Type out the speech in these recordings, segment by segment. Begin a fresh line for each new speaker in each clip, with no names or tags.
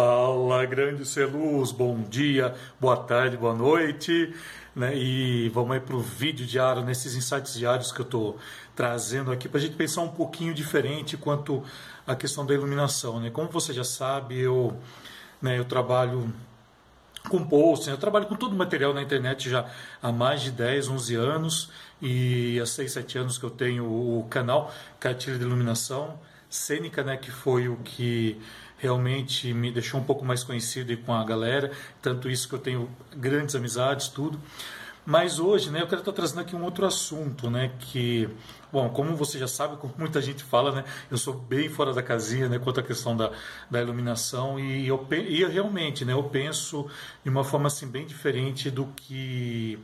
Fala, grande Celuz, bom dia, boa tarde, boa noite. Né? E vamos aí para o vídeo diário, nesses insights diários que eu estou trazendo aqui, para a gente pensar um pouquinho diferente quanto à questão da iluminação. Né? Como você já sabe, eu, né, eu trabalho com posting, eu trabalho com todo o material na internet já há mais de 10, 11 anos e há 6, 7 anos que eu tenho o canal Cartilha de Iluminação Cênica, né, que foi o que realmente me deixou um pouco mais conhecido com a galera, tanto isso que eu tenho grandes amizades, tudo. Mas hoje, né, eu quero estar trazendo aqui um outro assunto, né, que, bom, como você já sabe, como muita gente fala, né, eu sou bem fora da casinha, né, quanto à questão da, da iluminação e eu, e realmente, né, eu penso de uma forma assim bem diferente do que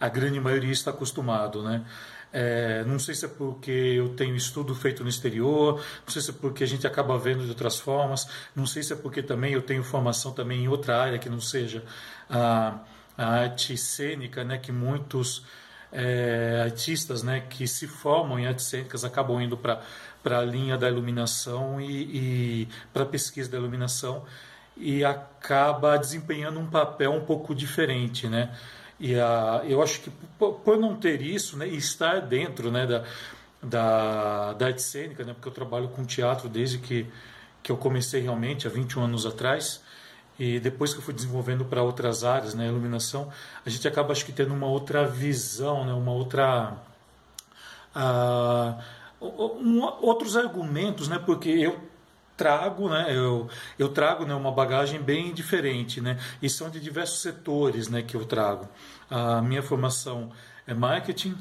a grande maioria está acostumado, né. É, não sei se é porque eu tenho estudo feito no exterior, não sei se é porque a gente acaba vendo de outras formas, não sei se é porque também eu tenho formação também em outra área que não seja a, a arte cênica, né, que muitos é, artistas né, que se formam em artes cênicas acabam indo para a linha da iluminação e, e para a pesquisa da iluminação e acaba desempenhando um papel um pouco diferente, né? E a, eu acho que por não ter isso, né, e estar dentro né, da, da, da arte cênica, né, porque eu trabalho com teatro desde que, que eu comecei realmente, há 21 anos atrás, e depois que eu fui desenvolvendo para outras áreas, né, iluminação, a gente acaba acho que tendo uma outra visão, né, uma outra uh, um, outros argumentos, né, porque eu trago, né, eu, eu trago né, uma bagagem bem diferente, né, e são de diversos setores né, que eu trago. A minha formação é marketing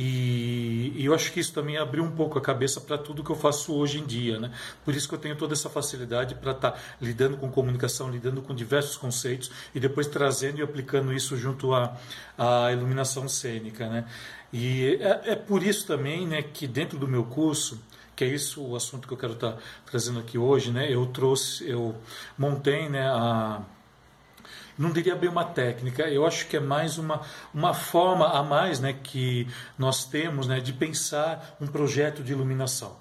e, e, eu acho que isso também abriu um pouco a cabeça para tudo que eu faço hoje em dia. Né? Por isso que eu tenho toda essa facilidade para estar tá lidando com comunicação, lidando com diversos conceitos e depois trazendo e aplicando isso junto à, à iluminação cênica. Né? E é, é por isso também né, que dentro do meu curso que é isso o assunto que eu quero estar tá trazendo aqui hoje, né? Eu trouxe, eu montei, né, a não diria bem uma técnica, eu acho que é mais uma, uma forma a mais né, que nós temos né, de pensar um projeto de iluminação.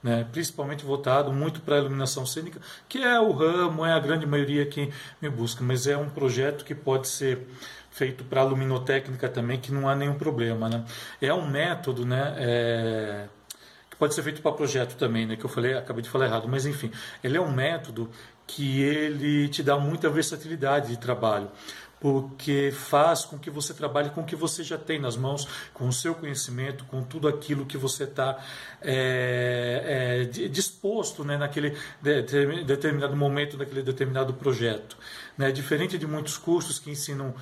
Né, principalmente voltado muito para a iluminação cênica, que é o ramo, é a grande maioria que me busca, mas é um projeto que pode ser feito para a luminotécnica também, que não há nenhum problema. Né? É um método né, é, pode ser feito para projeto também, né? Que eu falei, acabei de falar errado, mas enfim, ele é um método que ele te dá muita versatilidade de trabalho, porque faz com que você trabalhe com o que você já tem nas mãos, com o seu conhecimento, com tudo aquilo que você está é, é, disposto né, naquele determinado momento, naquele determinado projeto. Né? Diferente de muitos cursos que ensinam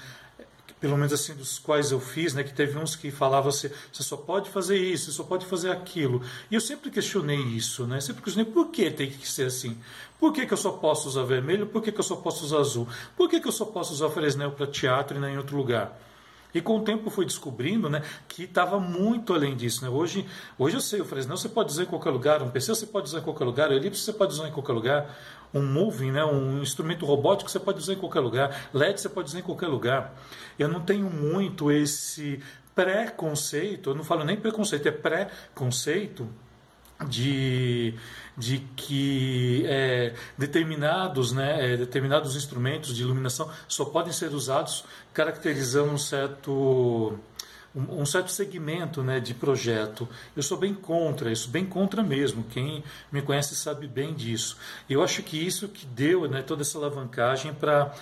pelo menos assim, dos quais eu fiz, né, que teve uns que falavam assim, você só pode fazer isso, você só pode fazer aquilo. E eu sempre questionei isso, né? Sempre questionei por que tem que ser assim. Por que, que eu só posso usar vermelho? Por que, que eu só posso usar azul? Por que, que eu só posso usar Fresnel para teatro e não em outro lugar? E com o tempo fui descobrindo né, que estava muito além disso. Né? Hoje, hoje eu sei, o Fresnel você pode usar em qualquer lugar, um PC você pode usar em qualquer lugar, o Elipse você pode usar em qualquer lugar, um moving, né, um instrumento robótico você pode usar em qualquer lugar, LED você pode usar em qualquer lugar. Eu não tenho muito esse preconceito, eu não falo nem preconceito, é pré-conceito de, de que é, determinados, né, é, determinados instrumentos de iluminação só podem ser usados caracterizando um certo um, certo segmento né, de projeto. Eu sou bem contra isso, bem contra mesmo. Quem me conhece sabe bem disso. Eu acho que isso que deu né, toda essa alavancagem para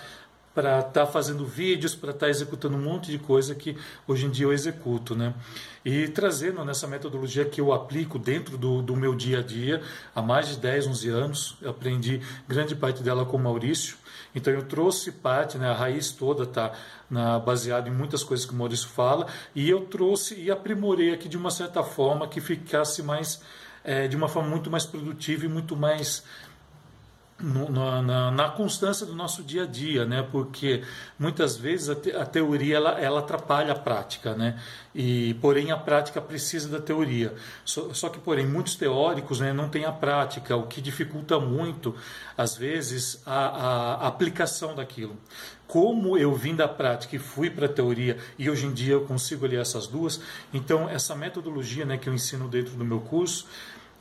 para estar tá fazendo vídeos, para estar tá executando um monte de coisa que hoje em dia eu executo. Né? E trazendo nessa metodologia que eu aplico dentro do, do meu dia a dia, há mais de 10, 11 anos, eu aprendi grande parte dela com o Maurício. Então eu trouxe parte, né, a raiz toda está baseada em muitas coisas que o Maurício fala, e eu trouxe e aprimorei aqui de uma certa forma que ficasse mais, é, de uma forma muito mais produtiva e muito mais no, na, na, constância do nosso dia a dia, né? Porque muitas vezes a, te, a, teoria ela, ela atrapalha a prática, né? E porém a prática precisa da teoria. Só, só que porém muitos teóricos né, não têm a prática, o que dificulta muito às vezes a, a, aplicação daquilo. Como eu vim da prática e fui para a teoria e hoje em dia eu consigo aliar essas duas, então essa metodologia, né, que eu ensino dentro do meu curso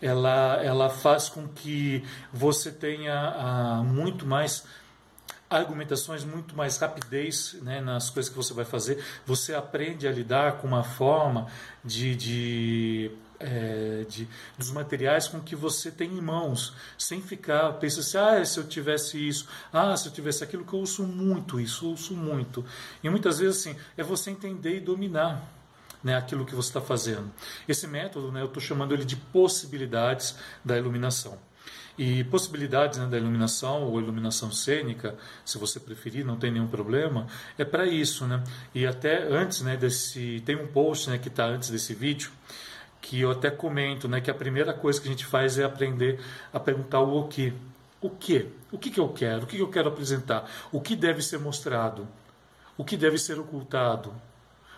ela, ela faz com que você tenha ah, muito mais argumentações, muito mais rapidez né, nas coisas que você vai fazer. Você aprende a lidar com uma forma de, de, é, de dos materiais com que você tem em mãos, sem ficar pensando assim, ah, se eu tivesse isso, ah, se eu tivesse aquilo, que eu uso muito isso, uso muito. E muitas vezes assim, é você entender e dominar né, aquilo que você está fazendo. Esse método, né, eu estou chamando ele de possibilidades da iluminação. E possibilidades né, da iluminação ou iluminação cênica, se você preferir, não tem nenhum problema, é para isso. Né? E até antes né, desse. Tem um post né, que está antes desse vídeo que eu até comento né, que a primeira coisa que a gente faz é aprender a perguntar o o que. O que? O que, que eu quero? O que, que eu quero apresentar? O que deve ser mostrado? O que deve ser ocultado?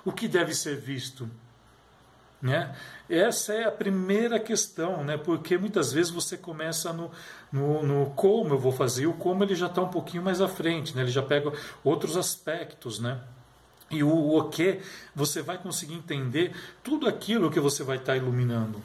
O que deve ser visto? Né? Essa é a primeira questão, né? porque muitas vezes você começa no, no, no como eu vou fazer, o como ele já está um pouquinho mais à frente, né? ele já pega outros aspectos. Né? E o o que você vai conseguir entender tudo aquilo que você vai estar tá iluminando.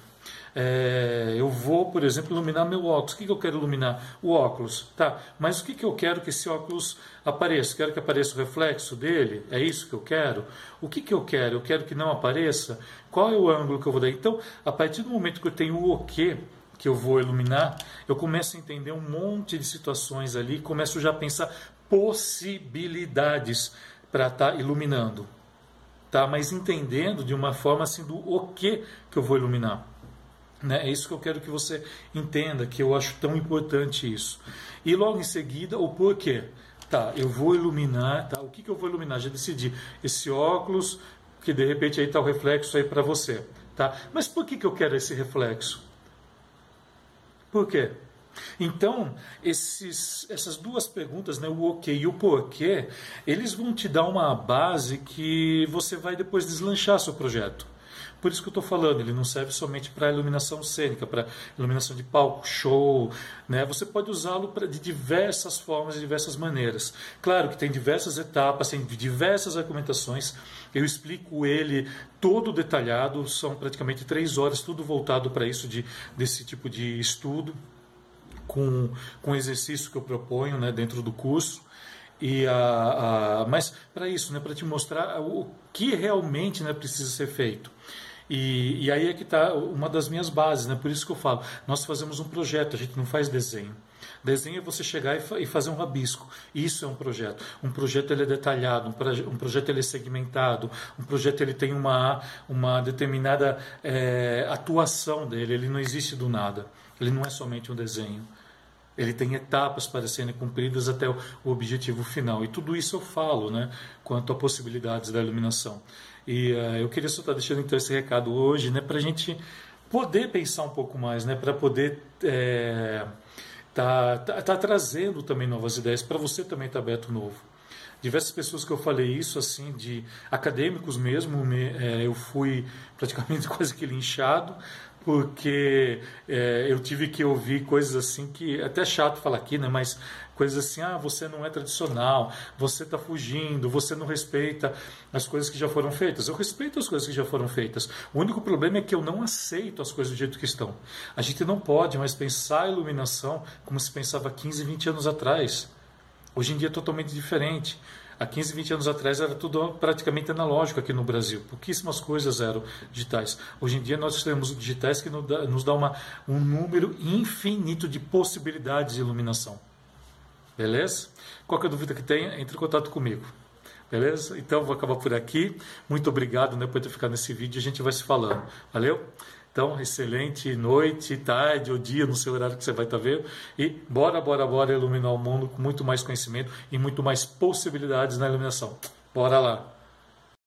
É, eu vou, por exemplo, iluminar meu óculos. O que, que eu quero iluminar? O óculos. Tá, mas o que, que eu quero que esse óculos apareça? Quero que apareça o reflexo dele? É isso que eu quero? O que, que eu quero? Eu quero que não apareça? Qual é o ângulo que eu vou dar? Então, a partir do momento que eu tenho o o que que eu vou iluminar, eu começo a entender um monte de situações ali, começo já a pensar possibilidades para estar tá iluminando. Tá? Mas entendendo de uma forma assim do o que que eu vou iluminar. Né? É isso que eu quero que você entenda, que eu acho tão importante isso. E logo em seguida, o porquê. Tá, eu vou iluminar, tá? O que, que eu vou iluminar? Já decidi. Esse óculos, que de repente aí está o reflexo aí para você, tá? Mas por que, que eu quero esse reflexo? Por quê? Então, esses, essas duas perguntas, né, o ok e o porquê, eles vão te dar uma base que você vai depois deslanchar seu projeto. Por isso que eu estou falando, ele não serve somente para iluminação cênica, para iluminação de palco, show. Né? Você pode usá-lo de diversas formas, de diversas maneiras. Claro que tem diversas etapas, tem diversas argumentações. Eu explico ele todo detalhado, são praticamente três horas, tudo voltado para isso, de, desse tipo de estudo, com, com exercício que eu proponho né, dentro do curso. E a, a mas para isso, né, para te mostrar o que realmente né, precisa ser feito. E, e aí é que está uma das minhas bases, né? por isso que eu falo, nós fazemos um projeto, a gente não faz desenho. Desenho é você chegar e, fazer um rabisco. Isso é um projeto. Um projeto ele é detalhado, um, um projeto ele é segmentado, um projeto ele tem uma, uma determinada é, atuação dele, ele não existe do nada. Ele não é somente um desenho. Ele tem etapas para serem cumpridas até o objetivo final. E tudo isso eu falo né, quanto a possibilidades da iluminação. E uh, eu queria só estar deixando então esse recado hoje, né, para a gente poder pensar um pouco mais, né, para poder é, tá, tá, tá, trazendo também novas ideias, para você também estar tá aberto novo. Diversas pessoas que eu falei isso, assim, de acadêmicos mesmo, me, é, eu fui praticamente quase que linchado, porque é, eu tive que ouvir coisas assim que até chato falar aqui, né? Mas coisas assim, ah, você não é tradicional, você está fugindo, você não respeita as coisas que já foram feitas. Eu respeito as coisas que já foram feitas. O único problema é que eu não aceito as coisas do jeito que estão. A gente não pode mais pensar a iluminação como se pensava 15, 20 anos atrás. Hoje em dia é totalmente diferente. Há 15, 20 anos atrás era tudo praticamente analógico aqui no Brasil. Pouquíssimas coisas eram digitais. Hoje em dia nós temos digitais que nos dá uma, um número infinito de possibilidades de iluminação. Beleza? Qualquer dúvida que tenha, entre em contato comigo. Beleza? Então vou acabar por aqui. Muito obrigado né, por ter ficado nesse vídeo. A gente vai se falando. Valeu? Então, excelente noite, tarde ou dia, no seu horário que você vai estar vendo. E bora, bora, bora iluminar o mundo com muito mais conhecimento e muito mais possibilidades na iluminação. Bora lá!